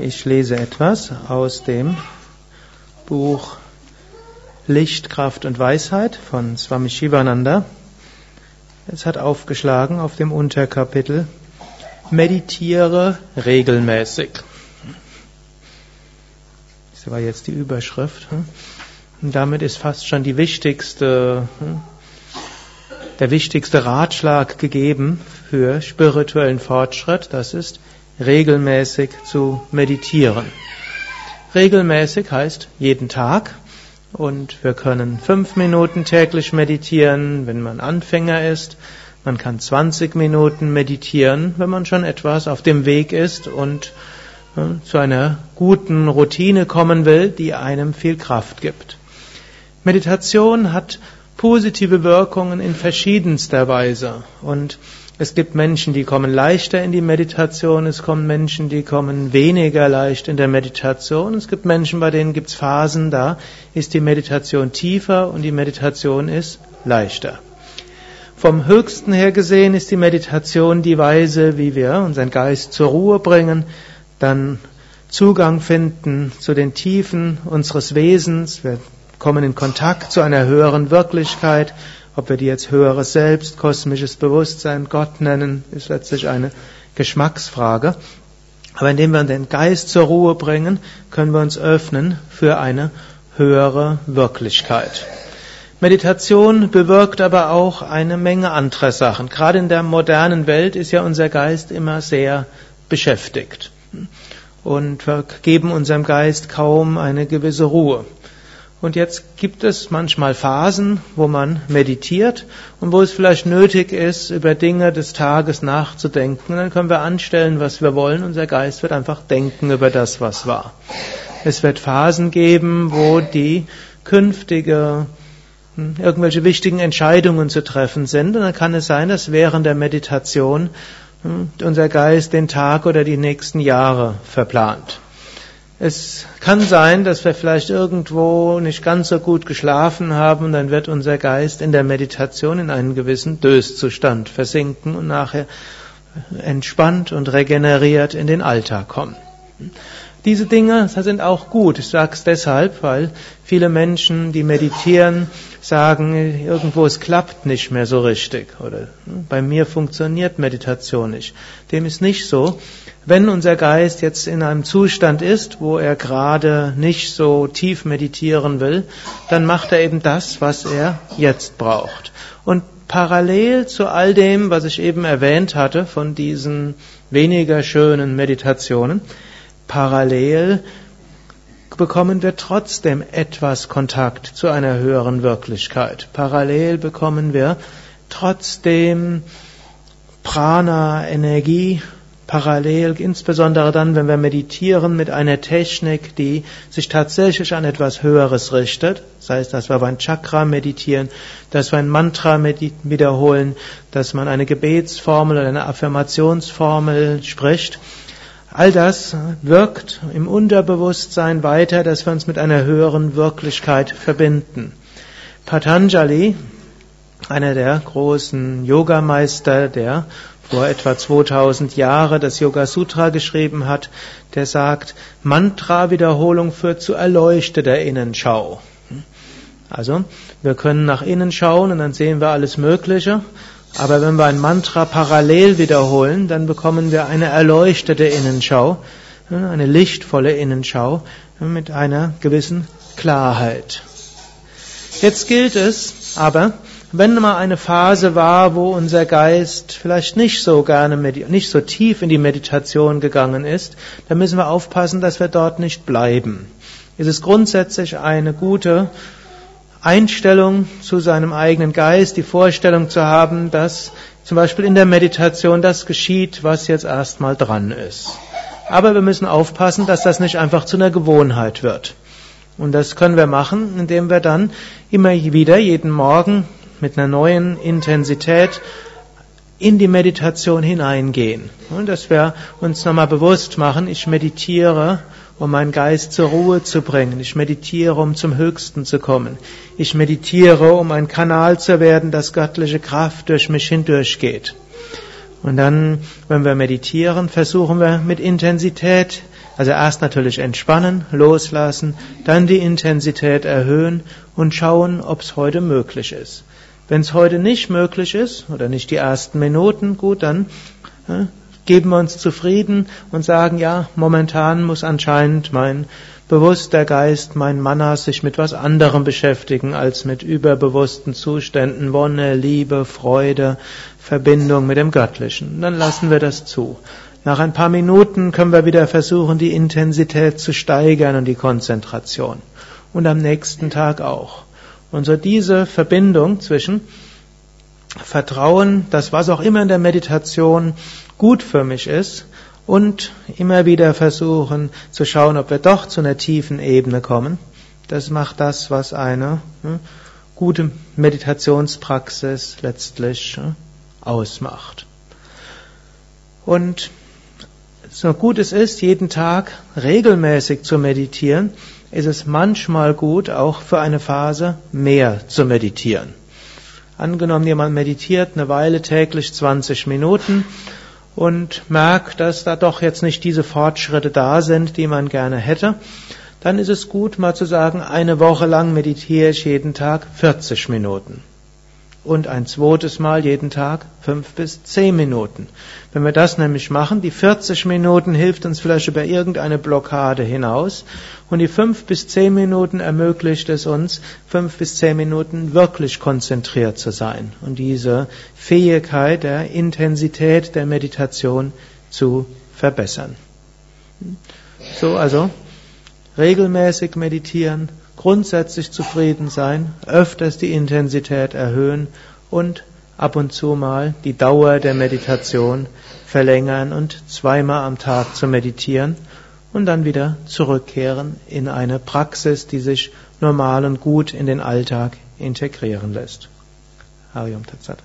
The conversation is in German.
Ich lese etwas aus dem Buch Licht, Kraft und Weisheit von Swami Shivananda. Es hat aufgeschlagen auf dem Unterkapitel Meditiere regelmäßig. Das war jetzt die Überschrift. Und damit ist fast schon die wichtigste, der wichtigste Ratschlag gegeben für spirituellen Fortschritt. Das ist regelmäßig zu meditieren. Regelmäßig heißt jeden Tag und wir können fünf Minuten täglich meditieren, wenn man Anfänger ist. Man kann 20 Minuten meditieren, wenn man schon etwas auf dem Weg ist und äh, zu einer guten Routine kommen will, die einem viel Kraft gibt. Meditation hat positive Wirkungen in verschiedenster Weise und es gibt Menschen, die kommen leichter in die Meditation, es kommen Menschen, die kommen weniger leicht in der Meditation, es gibt Menschen, bei denen gibt es Phasen, da ist die Meditation tiefer und die Meditation ist leichter. Vom höchsten her gesehen ist die Meditation die Weise, wie wir unseren Geist zur Ruhe bringen, dann Zugang finden zu den Tiefen unseres Wesens, wir kommen in Kontakt zu einer höheren Wirklichkeit, ob wir die jetzt höheres Selbst, kosmisches Bewusstsein, Gott nennen, ist letztlich eine Geschmacksfrage. Aber indem wir den Geist zur Ruhe bringen, können wir uns öffnen für eine höhere Wirklichkeit. Meditation bewirkt aber auch eine Menge anderer Sachen. Gerade in der modernen Welt ist ja unser Geist immer sehr beschäftigt. Und wir geben unserem Geist kaum eine gewisse Ruhe. Und jetzt gibt es manchmal Phasen, wo man meditiert und wo es vielleicht nötig ist, über Dinge des Tages nachzudenken. Und dann können wir anstellen, was wir wollen. Unser Geist wird einfach denken über das, was war. Es wird Phasen geben, wo die künftige hm, irgendwelche wichtigen Entscheidungen zu treffen sind. Und dann kann es sein, dass während der Meditation hm, unser Geist den Tag oder die nächsten Jahre verplant. Es kann sein, dass wir vielleicht irgendwo nicht ganz so gut geschlafen haben dann wird unser Geist in der Meditation in einen gewissen Döszustand versinken und nachher entspannt und regeneriert in den Alltag kommen. Diese Dinge sind auch gut. Ich sage es deshalb, weil viele Menschen, die meditieren, sagen, irgendwo es klappt nicht mehr so richtig oder hm, bei mir funktioniert Meditation nicht. Dem ist nicht so. Wenn unser Geist jetzt in einem Zustand ist, wo er gerade nicht so tief meditieren will, dann macht er eben das, was er jetzt braucht. Und parallel zu all dem, was ich eben erwähnt hatte, von diesen weniger schönen Meditationen, parallel bekommen wir trotzdem etwas Kontakt zu einer höheren Wirklichkeit. Parallel bekommen wir trotzdem Prana, Energie, parallel, insbesondere dann, wenn wir meditieren mit einer Technik, die sich tatsächlich an etwas Höheres richtet, das heißt, dass wir ein Chakra meditieren, dass wir ein Mantra wiederholen, dass man eine Gebetsformel oder eine Affirmationsformel spricht, All das wirkt im Unterbewusstsein weiter, dass wir uns mit einer höheren Wirklichkeit verbinden. Patanjali, einer der großen Yogameister, der vor etwa 2000 Jahren das Yoga Sutra geschrieben hat, der sagt, Mantra-Wiederholung führt zu erleuchteter Innenschau. Also, wir können nach innen schauen und dann sehen wir alles Mögliche. Aber wenn wir ein Mantra parallel wiederholen, dann bekommen wir eine erleuchtete Innenschau, eine lichtvolle Innenschau mit einer gewissen Klarheit. Jetzt gilt es aber, wenn mal eine Phase war, wo unser Geist vielleicht nicht so gerne, nicht so tief in die Meditation gegangen ist, dann müssen wir aufpassen, dass wir dort nicht bleiben. Es ist grundsätzlich eine gute Einstellung zu seinem eigenen Geist, die Vorstellung zu haben, dass zum Beispiel in der Meditation das geschieht, was jetzt erstmal dran ist. Aber wir müssen aufpassen, dass das nicht einfach zu einer Gewohnheit wird. Und das können wir machen, indem wir dann immer wieder jeden Morgen mit einer neuen Intensität in die Meditation hineingehen. Und dass wir uns nochmal bewusst machen, ich meditiere um meinen Geist zur Ruhe zu bringen. Ich meditiere, um zum Höchsten zu kommen. Ich meditiere, um ein Kanal zu werden, dass göttliche Kraft durch mich hindurchgeht. Und dann, wenn wir meditieren, versuchen wir mit Intensität Also erst natürlich entspannen, loslassen, dann die Intensität erhöhen und schauen, ob es heute möglich ist. Wenn es heute nicht möglich ist oder nicht die ersten Minuten, gut, dann äh, geben wir uns zufrieden und sagen, ja, momentan muss anscheinend mein bewusster Geist, mein Manas sich mit was anderem beschäftigen als mit überbewussten Zuständen, Wonne, Liebe, Freude, Verbindung mit dem Göttlichen. Dann lassen wir das zu. Nach ein paar Minuten können wir wieder versuchen, die Intensität zu steigern und die Konzentration. Und am nächsten Tag auch. Und so diese Verbindung zwischen Vertrauen, dass was auch immer in der Meditation gut für mich ist, und immer wieder versuchen zu schauen, ob wir doch zu einer tiefen Ebene kommen. Das macht das, was eine hm, gute Meditationspraxis letztlich hm, ausmacht. Und so gut es ist, jeden Tag regelmäßig zu meditieren, ist es manchmal gut, auch für eine Phase mehr zu meditieren. Angenommen, jemand meditiert eine Weile täglich 20 Minuten und merkt, dass da doch jetzt nicht diese Fortschritte da sind, die man gerne hätte, dann ist es gut, mal zu sagen, eine Woche lang meditiere ich jeden Tag 40 Minuten und ein zweites Mal jeden Tag fünf bis zehn Minuten. Wenn wir das nämlich machen, die 40 Minuten hilft uns vielleicht über irgendeine Blockade hinaus und die fünf bis zehn Minuten ermöglicht es uns, fünf bis zehn Minuten wirklich konzentriert zu sein und diese Fähigkeit der Intensität der Meditation zu verbessern. So, also regelmäßig meditieren, grundsätzlich zufrieden sein, öfters die Intensität erhöhen und ab und zu mal die Dauer der Meditation verlängern und zweimal am Tag zu meditieren und dann wieder zurückkehren in eine Praxis, die sich normal und gut in den Alltag integrieren lässt. Harium Tatsat.